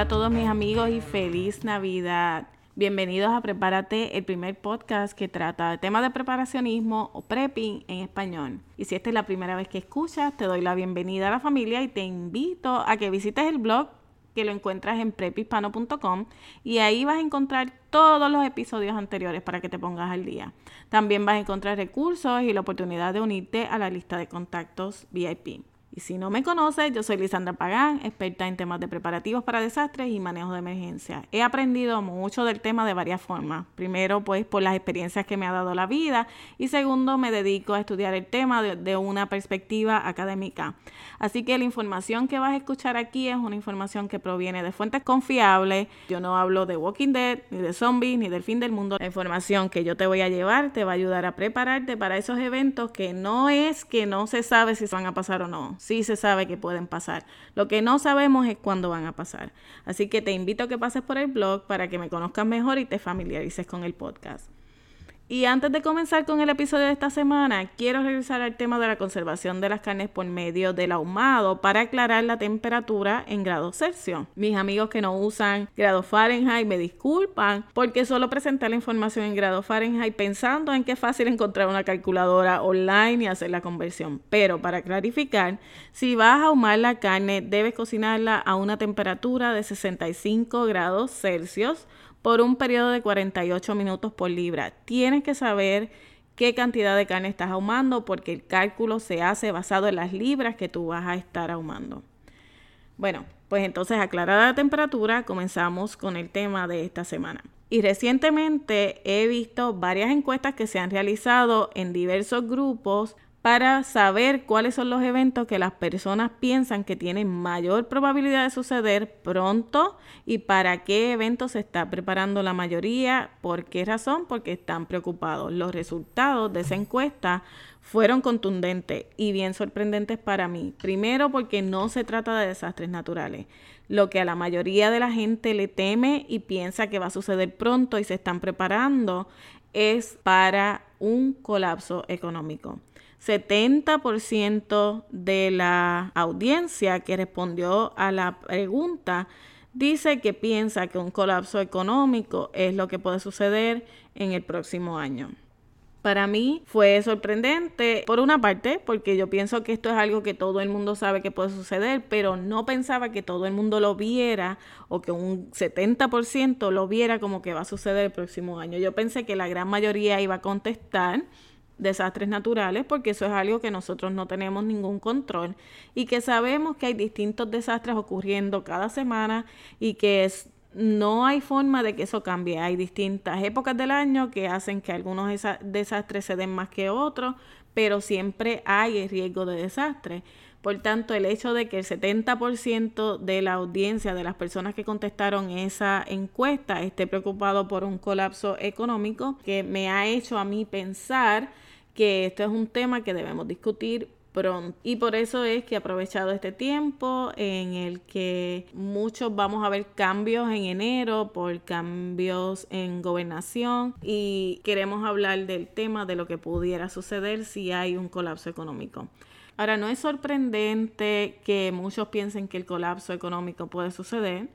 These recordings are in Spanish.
Hola a todos mis amigos y feliz Navidad. Bienvenidos a Prepárate, el primer podcast que trata de temas de preparacionismo o prepping en español. Y si esta es la primera vez que escuchas, te doy la bienvenida a la familia y te invito a que visites el blog que lo encuentras en prephispano.com y ahí vas a encontrar todos los episodios anteriores para que te pongas al día. También vas a encontrar recursos y la oportunidad de unirte a la lista de contactos VIP. Y si no me conoces, yo soy Lisandra Pagán, experta en temas de preparativos para desastres y manejo de emergencia. He aprendido mucho del tema de varias formas. Primero, pues por las experiencias que me ha dado la vida y segundo, me dedico a estudiar el tema de, una perspectiva académica. Así que la información que vas a escuchar aquí es una información que proviene de fuentes confiables. Yo no hablo de Walking Dead, ni de zombies, ni del fin del mundo. La información que yo te voy a llevar te va a ayudar a prepararte para esos eventos que no es que no se sabe si van a pasar o no sí se sabe que pueden pasar. Lo que no sabemos es cuándo van a pasar. Así que te invito a que pases por el blog para que me conozcas mejor y te familiarices con el podcast. Y antes de comenzar con el episodio de esta semana, quiero regresar al tema de la conservación de las carnes por medio del ahumado para aclarar la temperatura en grados Celsius. Mis amigos que no usan grado Fahrenheit me disculpan porque solo presenté la información en grado Fahrenheit pensando en que es fácil encontrar una calculadora online y hacer la conversión. Pero para clarificar, si vas a ahumar la carne, debes cocinarla a una temperatura de 65 grados Celsius por un periodo de 48 minutos por libra. Tienes que saber qué cantidad de carne estás ahumando porque el cálculo se hace basado en las libras que tú vas a estar ahumando. Bueno, pues entonces aclarada la temperatura, comenzamos con el tema de esta semana. Y recientemente he visto varias encuestas que se han realizado en diversos grupos para saber cuáles son los eventos que las personas piensan que tienen mayor probabilidad de suceder pronto y para qué eventos se está preparando la mayoría, por qué razón, porque están preocupados. Los resultados de esa encuesta fueron contundentes y bien sorprendentes para mí. Primero porque no se trata de desastres naturales. Lo que a la mayoría de la gente le teme y piensa que va a suceder pronto y se están preparando es para un colapso económico. 70% de la audiencia que respondió a la pregunta dice que piensa que un colapso económico es lo que puede suceder en el próximo año. Para mí fue sorprendente, por una parte, porque yo pienso que esto es algo que todo el mundo sabe que puede suceder, pero no pensaba que todo el mundo lo viera o que un 70% lo viera como que va a suceder el próximo año. Yo pensé que la gran mayoría iba a contestar desastres naturales, porque eso es algo que nosotros no tenemos ningún control y que sabemos que hay distintos desastres ocurriendo cada semana y que no hay forma de que eso cambie. Hay distintas épocas del año que hacen que algunos desastres se den más que otros, pero siempre hay el riesgo de desastre. Por tanto, el hecho de que el 70% de la audiencia, de las personas que contestaron esa encuesta, esté preocupado por un colapso económico, que me ha hecho a mí pensar que esto es un tema que debemos discutir pronto. Y por eso es que he aprovechado este tiempo en el que muchos vamos a ver cambios en enero por cambios en gobernación y queremos hablar del tema de lo que pudiera suceder si hay un colapso económico. Ahora, no es sorprendente que muchos piensen que el colapso económico puede suceder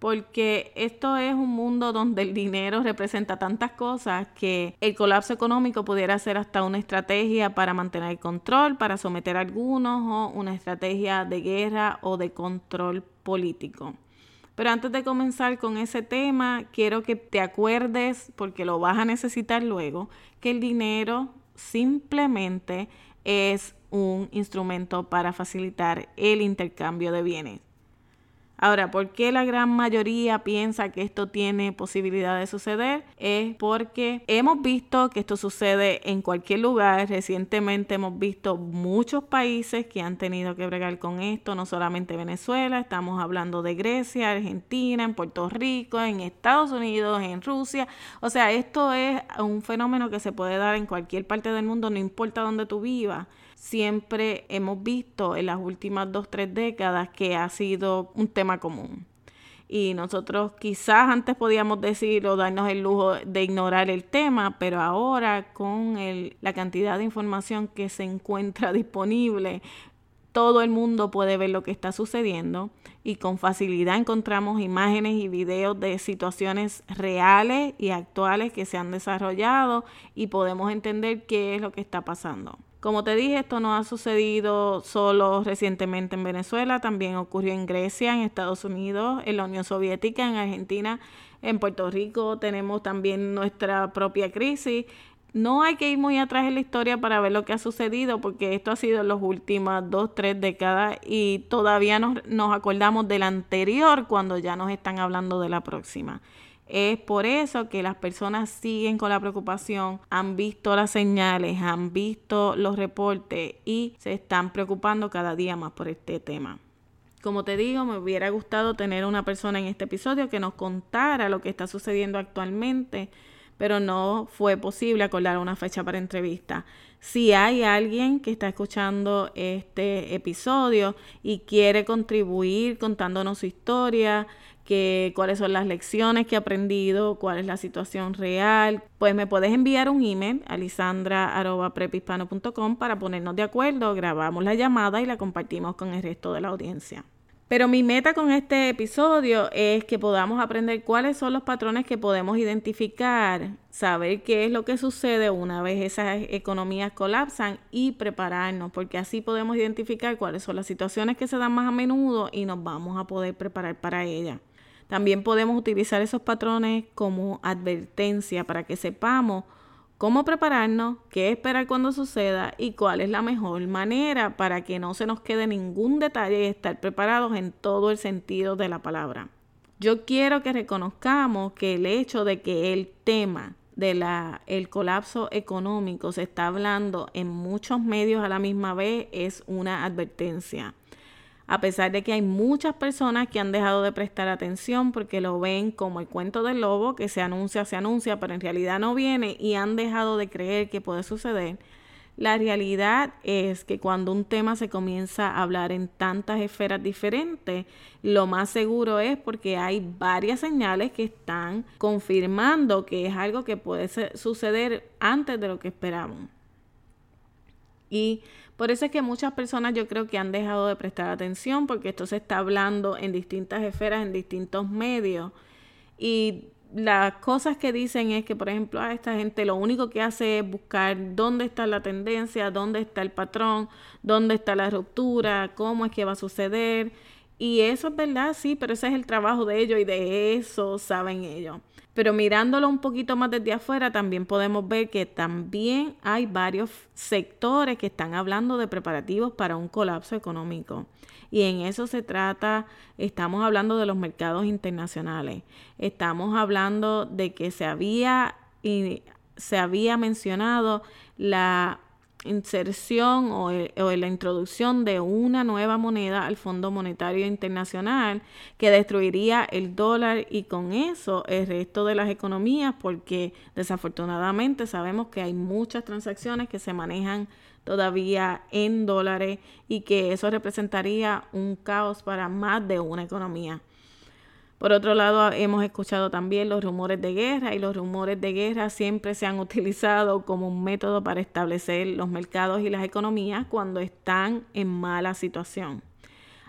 porque esto es un mundo donde el dinero representa tantas cosas que el colapso económico pudiera ser hasta una estrategia para mantener el control, para someter a algunos o una estrategia de guerra o de control político. Pero antes de comenzar con ese tema, quiero que te acuerdes, porque lo vas a necesitar luego, que el dinero simplemente es un instrumento para facilitar el intercambio de bienes. Ahora, ¿por qué la gran mayoría piensa que esto tiene posibilidad de suceder? Es porque hemos visto que esto sucede en cualquier lugar. Recientemente hemos visto muchos países que han tenido que bregar con esto, no solamente Venezuela, estamos hablando de Grecia, Argentina, en Puerto Rico, en Estados Unidos, en Rusia. O sea, esto es un fenómeno que se puede dar en cualquier parte del mundo, no importa dónde tú vivas siempre hemos visto en las últimas dos, tres décadas que ha sido un tema común. Y nosotros quizás antes podíamos decir o darnos el lujo de ignorar el tema, pero ahora con la cantidad de información que se encuentra disponible, todo el mundo puede ver lo que está sucediendo y con facilidad encontramos imágenes y videos de situaciones reales y actuales que se han desarrollado y podemos entender qué es lo que está pasando. Como te dije, esto no ha sucedido solo recientemente en Venezuela, también ocurrió en Grecia, en Estados Unidos, en la Unión Soviética, en Argentina, en Puerto Rico tenemos también nuestra propia crisis no hay que ir muy atrás en la historia para ver lo que ha sucedido, porque esto ha sido en las últimas dos, tres décadas y todavía nos, nos acordamos del anterior cuando ya nos están hablando de la próxima. Es por eso que las personas siguen con la preocupación, han visto las señales, han visto los reportes y se están preocupando cada día más por este tema. Como te digo, me hubiera gustado tener una persona en este episodio que nos contara lo que está sucediendo actualmente pero no fue posible acordar una fecha para entrevista. Si hay alguien que está escuchando este episodio y quiere contribuir contándonos su historia, que, cuáles son las lecciones que ha aprendido, cuál es la situación real, pues me puedes enviar un email a lisandra.prepispano.com para ponernos de acuerdo, grabamos la llamada y la compartimos con el resto de la audiencia. Pero mi meta con este episodio es que podamos aprender cuáles son los patrones que podemos identificar, saber qué es lo que sucede una vez esas economías colapsan y prepararnos, porque así podemos identificar cuáles son las situaciones que se dan más a menudo y nos vamos a poder preparar para ellas. También podemos utilizar esos patrones como advertencia para que sepamos cómo prepararnos, qué esperar cuando suceda y cuál es la mejor manera para que no se nos quede ningún detalle y estar preparados en todo el sentido de la palabra. Yo quiero que reconozcamos que el hecho de que el tema del el colapso económico se está hablando en muchos medios a la misma vez es una advertencia a pesar de que hay muchas personas que han dejado de prestar atención porque lo ven como el cuento del lobo que se anuncia, se anuncia, pero en realidad no viene y han dejado de creer que puede suceder. La realidad es que cuando un tema se comienza a hablar en tantas esferas diferentes, lo más seguro es porque hay varias señales que están confirmando que es algo que puede suceder antes de lo que esperamos. Y por eso es que muchas personas yo creo que han dejado de prestar atención porque esto se está hablando en distintas esferas, en distintos medios. Y las cosas que dicen es que, por ejemplo, a esta gente lo único que hace es buscar dónde está la tendencia, dónde está el patrón, dónde está la ruptura, cómo es que va a suceder. Y eso es verdad, sí, pero ese es el trabajo de ellos y de eso saben ellos. Pero mirándolo un poquito más desde afuera, también podemos ver que también hay varios sectores que están hablando de preparativos para un colapso económico. Y en eso se trata, estamos hablando de los mercados internacionales. Estamos hablando de que se había, y se había mencionado la inserción o, la introducción de una nueva moneda al Fondo Monetario Internacional que destruiría el dólar y con eso el resto de las economías porque desafortunadamente sabemos que hay muchas transacciones que se manejan todavía en dólares y que eso representaría un caos para más de una economía. Por otro lado, hemos escuchado también los rumores de guerra y los rumores de guerra siempre se han utilizado como un método para establecer los mercados y las economías cuando están en mala situación.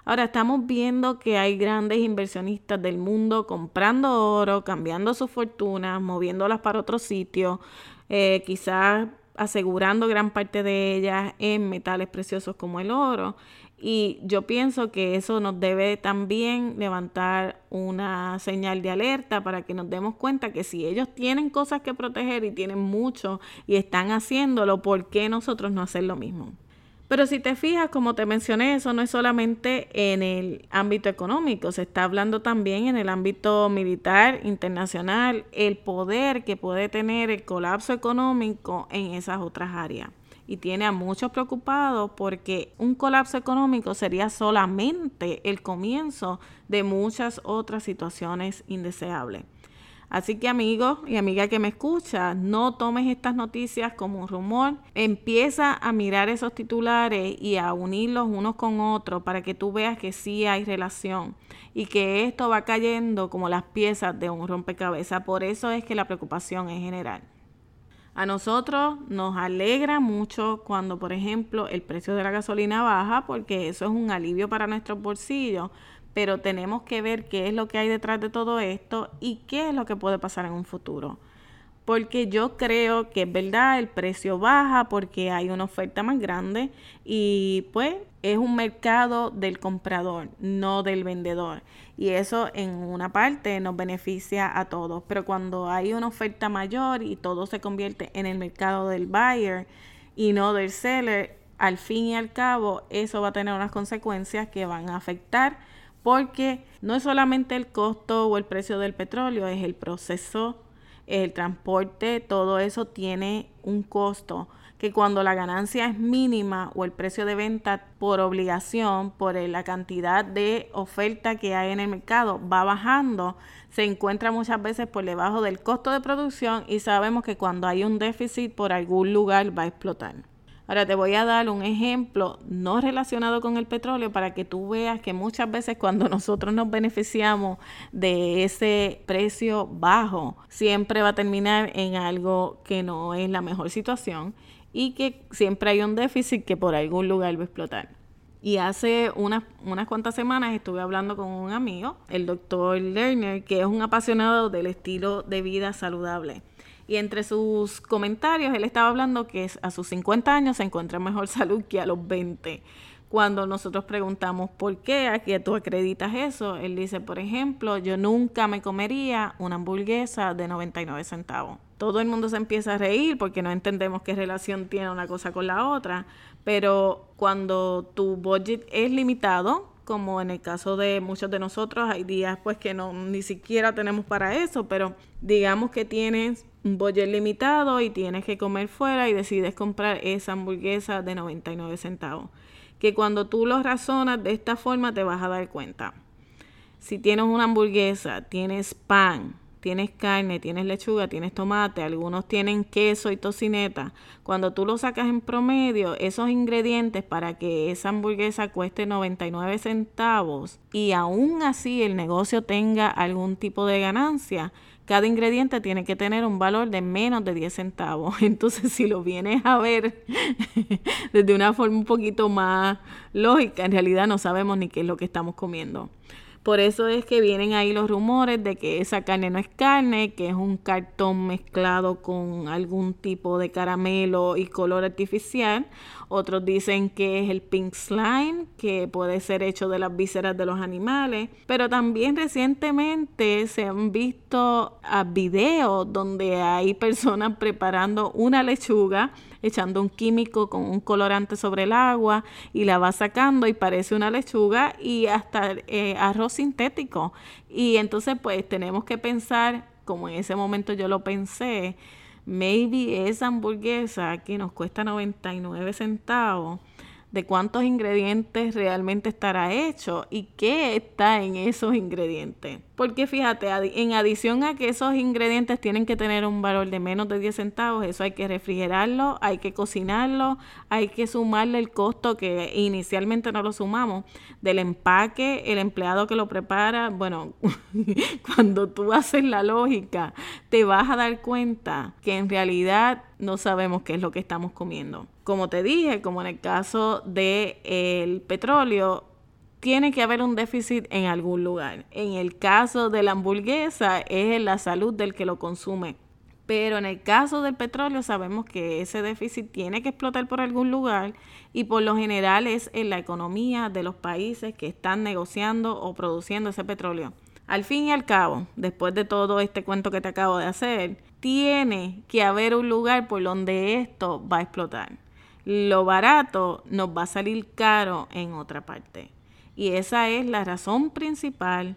Ahora estamos viendo que hay grandes inversionistas del mundo comprando oro, cambiando sus fortunas, moviéndolas para otro sitio, eh, quizás asegurando gran parte de ellas en metales preciosos como el oro. Y yo pienso que eso nos debe también levantar una señal de alerta para que nos demos cuenta que si ellos tienen cosas que proteger y tienen mucho y están haciéndolo, ¿por qué nosotros no hacer lo mismo? Pero si te fijas, como te mencioné, eso no es solamente en el ámbito económico, se está hablando también en el ámbito militar internacional, el poder que puede tener el colapso económico en esas otras áreas y tiene a muchos preocupados porque un colapso económico sería solamente el comienzo de muchas otras situaciones indeseables. Así que amigos y amiga que me escucha, no tomes estas noticias como un rumor. Empieza a mirar esos titulares y a unirlos unos con otros para que tú veas que sí hay relación y que esto va cayendo como las piezas de un rompecabezas. Por eso es que la preocupación es general. A nosotros nos alegra mucho cuando, por ejemplo, el precio de la gasolina baja porque eso es un alivio para nuestros bolsillos, pero tenemos que ver qué es lo que hay detrás de todo esto y qué es lo que puede pasar en un futuro. Porque yo creo que es verdad, el precio baja porque hay una oferta más grande y pues es un mercado del comprador, no del vendedor. Y eso en una parte nos beneficia a todos, pero cuando hay una oferta mayor y todo se convierte en el mercado del buyer y no del seller, al fin y al cabo eso va a tener unas consecuencias que van a afectar porque no es solamente el costo o el precio del petróleo, es el proceso el transporte, todo eso tiene un costo que cuando la ganancia es mínima o el precio de venta por obligación, por la cantidad de oferta que hay en el mercado va bajando, se encuentra muchas veces por debajo del costo de producción y sabemos que cuando hay un déficit por algún lugar va a explotar. Ahora te voy a dar un ejemplo no relacionado con el petróleo para que tú veas que muchas veces cuando nosotros nos beneficiamos de ese precio bajo, siempre va a terminar en algo que no es la mejor situación y que siempre hay un déficit que por algún lugar va a explotar. Y hace unas, unas cuantas semanas estuve hablando con un amigo, el doctor Lerner, que es un apasionado del estilo de vida saludable. Y entre sus comentarios, él estaba hablando que a sus 50 años se encuentra mejor salud que a los 20. Cuando nosotros preguntamos por qué, a qué tú acreditas eso, él dice, por ejemplo, yo nunca me comería una hamburguesa de 99 centavos. Todo el mundo se empieza a reír porque no entendemos qué relación tiene una cosa con la otra, pero cuando tu budget es limitado, como en el caso de muchos de nosotros, hay días pues que no ni siquiera tenemos para eso, pero digamos que tienes un budget limitado y tienes que comer fuera y decides comprar esa hamburguesa de 99 centavos. Que cuando tú lo razonas de esta forma te vas a dar cuenta. Si tienes una hamburguesa, tienes pan, tienes carne, tienes lechuga, tienes tomate, algunos tienen queso y tocineta. Cuando tú lo sacas en promedio, esos ingredientes para que esa hamburguesa cueste 99 centavos y aún así el negocio tenga algún tipo de ganancia, cada ingrediente tiene que tener un valor de menos de 10 centavos. Entonces, si lo vienes a ver desde una forma un poquito más lógica, en realidad no sabemos ni qué es lo que estamos comiendo. Por eso es que vienen ahí los rumores de que esa carne no es carne, que es un cartón mezclado con algún tipo de caramelo y color artificial. Otros dicen que es el pink slime, que puede ser hecho de las vísceras de los animales. Pero también recientemente se han visto videos donde hay personas preparando una lechuga echando un químico con un colorante sobre el agua y la va sacando y parece una lechuga y hasta eh, arroz sintético. Y entonces pues tenemos que pensar, como en ese momento yo lo pensé, maybe esa hamburguesa que nos cuesta 99 centavos de cuántos ingredientes realmente estará hecho y qué está en esos ingredientes. Porque fíjate, en adición a que esos ingredientes tienen que tener un valor de menos de 10 centavos, eso hay que refrigerarlo, hay que cocinarlo, hay que sumarle el costo que inicialmente no lo sumamos, del empaque, el empleado que lo prepara. Bueno, cuando tú haces la lógica, te vas a dar cuenta que en realidad no sabemos qué es lo que estamos comiendo. Como te dije, como en el caso del el petróleo, tiene que haber un déficit en algún lugar. En el caso de la hamburguesa es la salud del que lo consume. Pero en el caso del petróleo sabemos que ese déficit tiene que explotar por algún lugar y por lo general es en la economía de los países que están negociando o produciendo ese petróleo. Al fin y al cabo, después de todo este cuento que te acabo de hacer, tiene que haber un lugar por donde esto va a explotar. Lo barato nos va a salir caro en otra parte. Y esa es la razón principal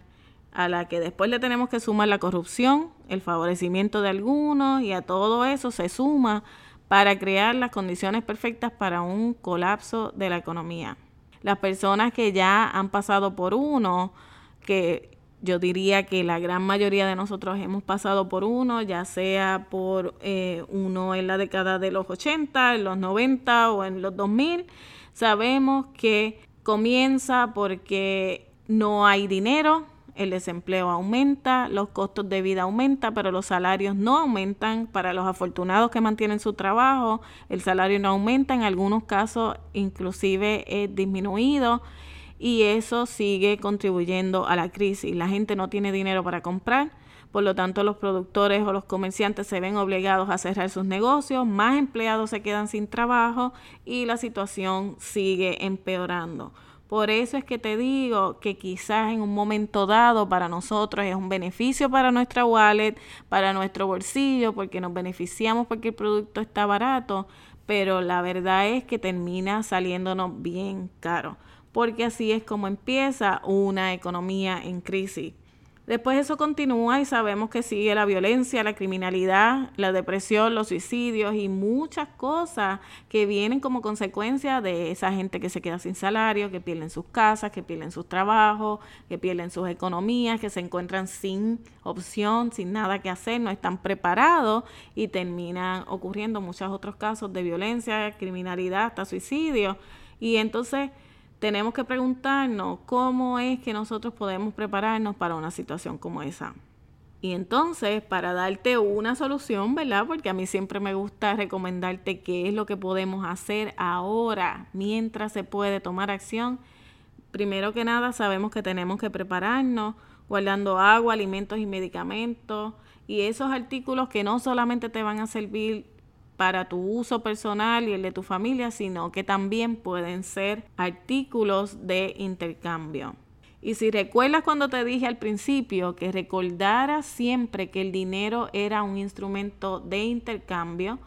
a la que después le tenemos que sumar la corrupción, el favorecimiento de algunos y a todo eso se suma para crear las condiciones perfectas para un colapso de la economía. Las personas que ya han pasado por uno, que yo diría que la gran mayoría de nosotros hemos pasado por uno, ya sea por eh, uno en la década de los 80, en los 90 o en los 2000. Sabemos que comienza porque no hay dinero, el desempleo aumenta, los costos de vida aumentan, pero los salarios no aumentan. Para los afortunados que mantienen su trabajo, el salario no aumenta, en algunos casos inclusive es disminuido y eso sigue contribuyendo a la crisis. La gente no tiene dinero para comprar, por lo tanto los productores o los comerciantes se ven obligados a cerrar sus negocios, más empleados se quedan sin trabajo y la situación sigue empeorando. Por eso es que te digo que quizás en un momento dado para nosotros es un beneficio para nuestra wallet, para nuestro bolsillo, porque nos beneficiamos porque el producto está barato, pero la verdad es que termina saliéndonos bien caro, porque así es como empieza una economía en crisis. Después eso continúa y sabemos que sigue la violencia, la criminalidad, la depresión, los suicidios y muchas cosas que vienen como consecuencia de esa gente que se queda sin salario, que pierden sus casas, que pierden sus trabajos, que pierden sus economías, que se encuentran sin opción, sin nada que hacer, no están preparados y terminan ocurriendo muchos otros casos de violencia, criminalidad, hasta suicidio. Y entonces tenemos que preguntarnos cómo es que nosotros podemos prepararnos para una situación como esa. Y entonces, para darte una solución, ¿verdad? Porque a mí siempre me gusta recomendarte qué es lo que podemos hacer ahora, mientras se puede tomar acción. Primero que nada, sabemos que tenemos que prepararnos, guardando agua, alimentos y medicamentos. Y esos artículos que no solamente te van a servir para tu uso personal y el de tu familia, sino que también pueden ser artículos de intercambio. Y si recuerdas cuando te dije al principio que recordaras siempre que el dinero era un instrumento de intercambio,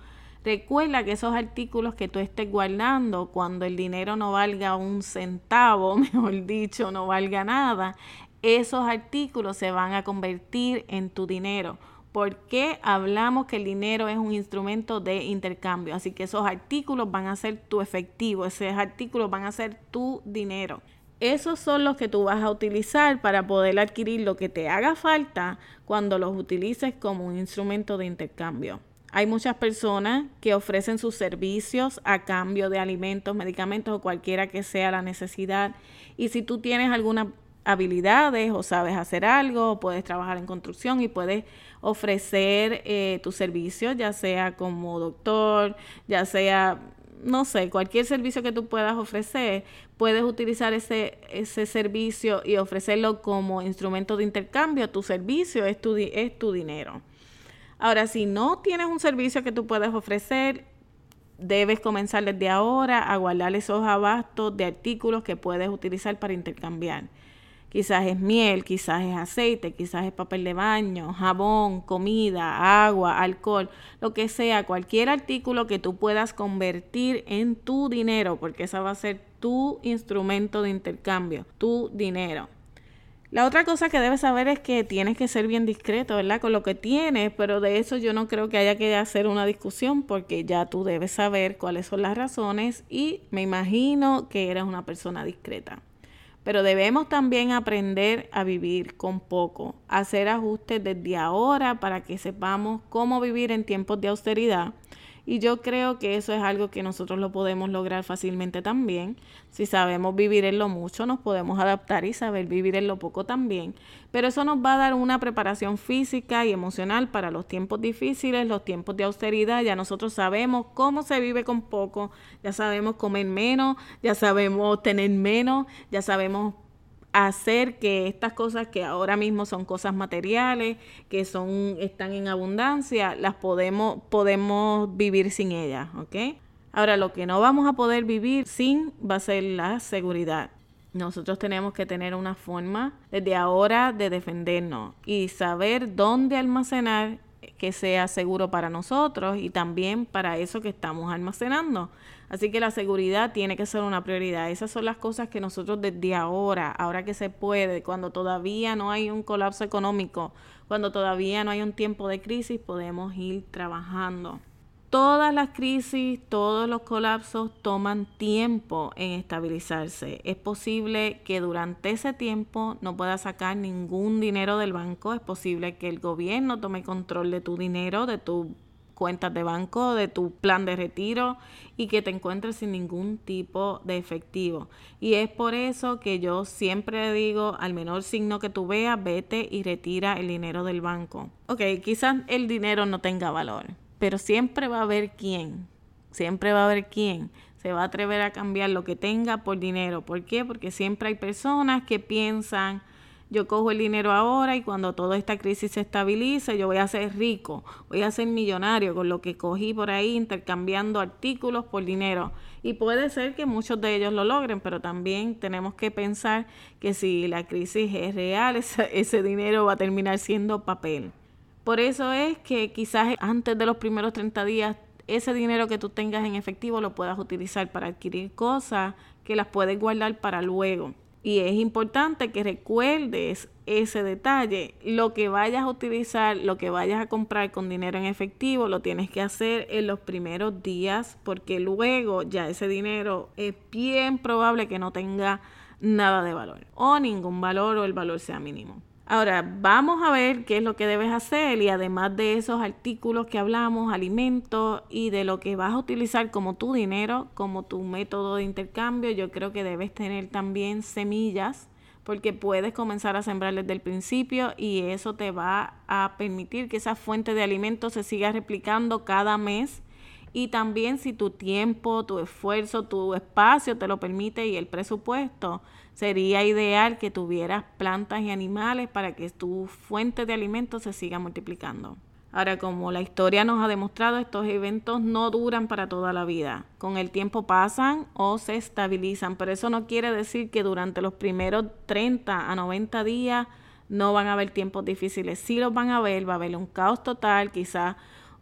recuerda que esos artículos que tú estés guardando cuando el dinero no valga un centavo, mejor dicho, no valga nada, esos artículos se van a convertir en tu dinero ¿Por qué hablamos que el dinero es un instrumento de intercambio? Así que esos artículos van a ser tu efectivo, esos artículos van a ser tu dinero. Esos son los que tú vas a utilizar para poder adquirir lo que te haga falta cuando los utilices como un instrumento de intercambio. Hay muchas personas que ofrecen sus servicios a cambio de alimentos, medicamentos o cualquiera que sea la necesidad. Y si tú tienes alguna habilidades o sabes hacer algo, puedes trabajar en construcción y puedes ofrecer eh, tu servicio, ya sea como doctor, ya sea, no sé, cualquier servicio que tú puedas ofrecer, puedes utilizar ese, ese servicio y ofrecerlo como instrumento de intercambio. Tu servicio es tu, es tu dinero. Ahora, si no tienes un servicio que tú puedes ofrecer, debes comenzar desde ahora a guardar esos abastos de artículos que puedes utilizar para intercambiar. Quizás es miel, quizás es aceite, quizás es papel de baño, jabón, comida, agua, alcohol, lo que sea, cualquier artículo que tú puedas convertir en tu dinero, porque esa va a ser tu instrumento de intercambio, tu dinero. La otra cosa que debes saber es que tienes que ser bien discreto, ¿verdad? Con lo que tienes, pero de eso yo no creo que haya que hacer una discusión porque ya tú debes saber cuáles son las razones y me imagino que eres una persona discreta. Pero debemos también aprender a vivir con poco, hacer ajustes desde ahora para que sepamos cómo vivir en tiempos de austeridad y yo creo que eso es algo que nosotros lo podemos lograr fácilmente también. Si sabemos vivir en lo mucho, nos podemos adaptar y saber vivir en lo poco también. Pero eso nos va a dar una preparación física y emocional para los tiempos difíciles, los tiempos de austeridad. Ya nosotros sabemos cómo se vive con poco, ya sabemos comer menos, ya sabemos tener menos, ya sabemos hacer que estas cosas que ahora mismo son cosas materiales, que son están en abundancia, las podemos podemos vivir sin ellas, ¿ok? Ahora lo que no vamos a poder vivir sin va a ser la seguridad. Nosotros tenemos que tener una forma desde ahora de defendernos y saber dónde almacenar que sea seguro para nosotros y también para eso que estamos almacenando. Así que la seguridad tiene que ser una prioridad. Esas son las cosas que nosotros desde ahora, ahora que se puede, cuando todavía no hay un colapso económico, cuando todavía no hay un tiempo de crisis, podemos ir trabajando. Todas las crisis, todos los colapsos toman tiempo en estabilizarse. Es posible que durante ese tiempo no puedas sacar ningún dinero del banco. Es posible que el gobierno tome control de tu dinero, de tu cuentas de banco, de tu plan de retiro y que te encuentres sin ningún tipo de efectivo. Y es por eso que yo siempre digo, al menor signo que tú veas, vete y retira el dinero del banco. Ok, quizás el dinero no tenga valor, pero siempre va a haber quién, siempre va a haber quién se va a atrever a cambiar lo que tenga por dinero. ¿Por qué? Porque siempre hay personas que piensan, yo cojo el dinero ahora y cuando toda esta crisis se estabilice, yo voy a ser rico, voy a ser millonario con lo que cogí por ahí intercambiando artículos por dinero. Y puede ser que muchos de ellos lo logren, pero también tenemos que pensar que si la crisis es real, ese, dinero va a terminar siendo papel. Por eso es que quizás antes de los primeros 30 días ese dinero que tú tengas en efectivo lo puedas utilizar para adquirir cosas que las puedes guardar para luego. Y es importante que recuerdes ese detalle. Lo que vayas a utilizar, lo que vayas a comprar con dinero en efectivo, lo tienes que hacer en los primeros días porque luego ya ese dinero es bien probable que no tenga nada de valor o ningún valor o el valor sea mínimo. Ahora, vamos a ver qué es lo que debes hacer y además de esos artículos que hablamos, alimentos y de lo que vas a utilizar como tu dinero, como tu método de intercambio, yo creo que debes tener también semillas porque puedes comenzar a sembrar desde el principio y eso te va a permitir que esa fuente de alimentos se siga replicando cada mes. Y también si tu tiempo, tu esfuerzo, tu espacio te lo permite y el presupuesto, sería ideal que tuvieras plantas y animales para que tu fuente de alimentos se siga multiplicando. Ahora, como la historia nos ha demostrado, estos eventos no duran para toda la vida. Con el tiempo pasan o se estabilizan, pero eso no quiere decir que durante los primeros 30 a 90 días no van a haber tiempos difíciles. Sí los van a ver, va a haber un caos total, quizás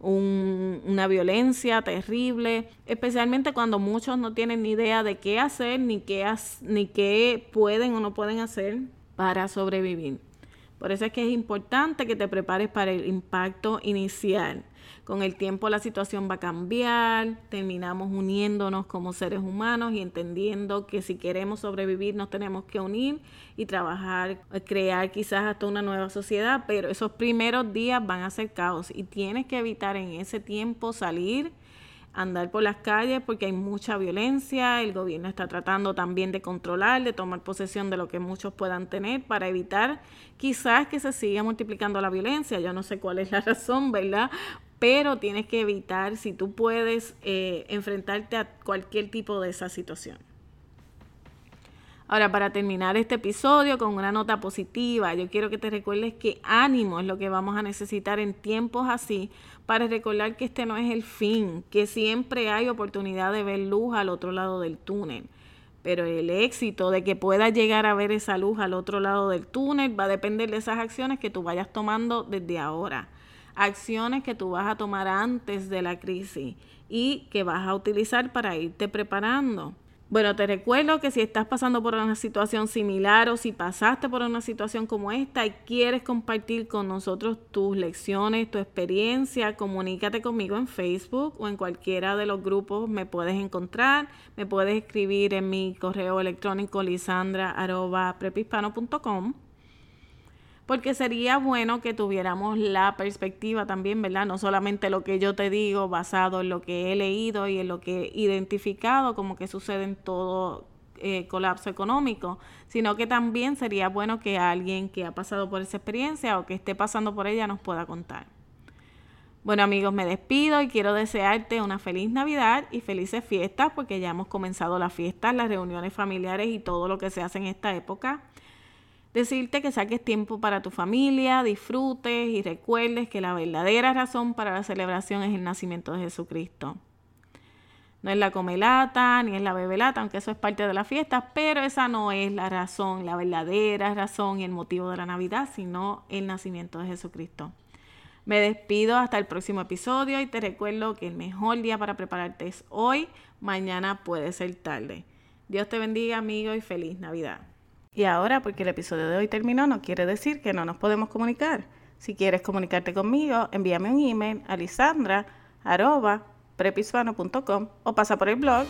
una violencia terrible, especialmente cuando muchos no tienen ni idea de qué hacer, ni qué, ni qué pueden o no pueden hacer para sobrevivir. Por eso es que es importante que te prepares para el impacto inicial. Con el tiempo la situación va a cambiar, terminamos uniéndonos como seres humanos y entendiendo que si queremos sobrevivir nos tenemos que unir y trabajar, crear quizás hasta una nueva sociedad, pero esos primeros días van a ser caos y tienes que evitar en ese tiempo salir andar por las calles porque hay mucha violencia, el gobierno está tratando también de controlar, de tomar posesión de lo que muchos puedan tener para evitar quizás que se siga multiplicando la violencia. Yo no sé cuál es la razón, ¿verdad? Pero tienes que evitar, si tú puedes, eh, enfrentarte a cualquier tipo de esa situación. Ahora, para terminar este episodio con una nota positiva, yo quiero que te recuerdes que ánimo es lo que vamos a necesitar en tiempos así para recordar que este no es el fin, que siempre hay oportunidad de ver luz al otro lado del túnel. Pero el éxito de que puedas llegar a ver esa luz al otro lado del túnel va a depender de esas acciones que tú vayas tomando desde ahora. Acciones que tú vas a tomar antes de la crisis y que vas a utilizar para irte preparando. Bueno, te recuerdo que si estás pasando por una situación similar o si pasaste por una situación como esta y quieres compartir con nosotros tus lecciones, tu experiencia, comunícate conmigo en Facebook o en cualquiera de los grupos me puedes encontrar. Me puedes escribir en mi correo electrónico lisandra.prepispano.com porque sería bueno que tuviéramos la perspectiva también, ¿verdad? No solamente lo que yo te digo basado en lo que he leído y en lo que he identificado como que sucede en todo eh, colapso económico, sino que también sería bueno que alguien que ha pasado por esa experiencia o que esté pasando por ella nos pueda contar. Bueno amigos, me despido y quiero desearte una feliz Navidad y felices fiestas porque ya hemos comenzado las fiestas, las reuniones familiares y todo lo que se hace en esta época decirte que saques tiempo para tu familia, disfrutes y recuerdes que la verdadera razón para la celebración es el nacimiento de Jesucristo. No es la comelata ni es la bebelata, aunque eso es parte de la fiesta, pero esa no es la razón, la verdadera razón y el motivo de la Navidad, sino el nacimiento de Jesucristo. Me despido hasta el próximo episodio y te recuerdo que el mejor día para prepararte es hoy, mañana puede ser tarde. Dios te bendiga, amigo, y feliz Navidad. Y ahora, porque el episodio de hoy terminó, no quiere decir que no nos podemos comunicar. Si quieres comunicarte conmigo, envíame un email a lisandra.prepisfano.com o pasa por el blog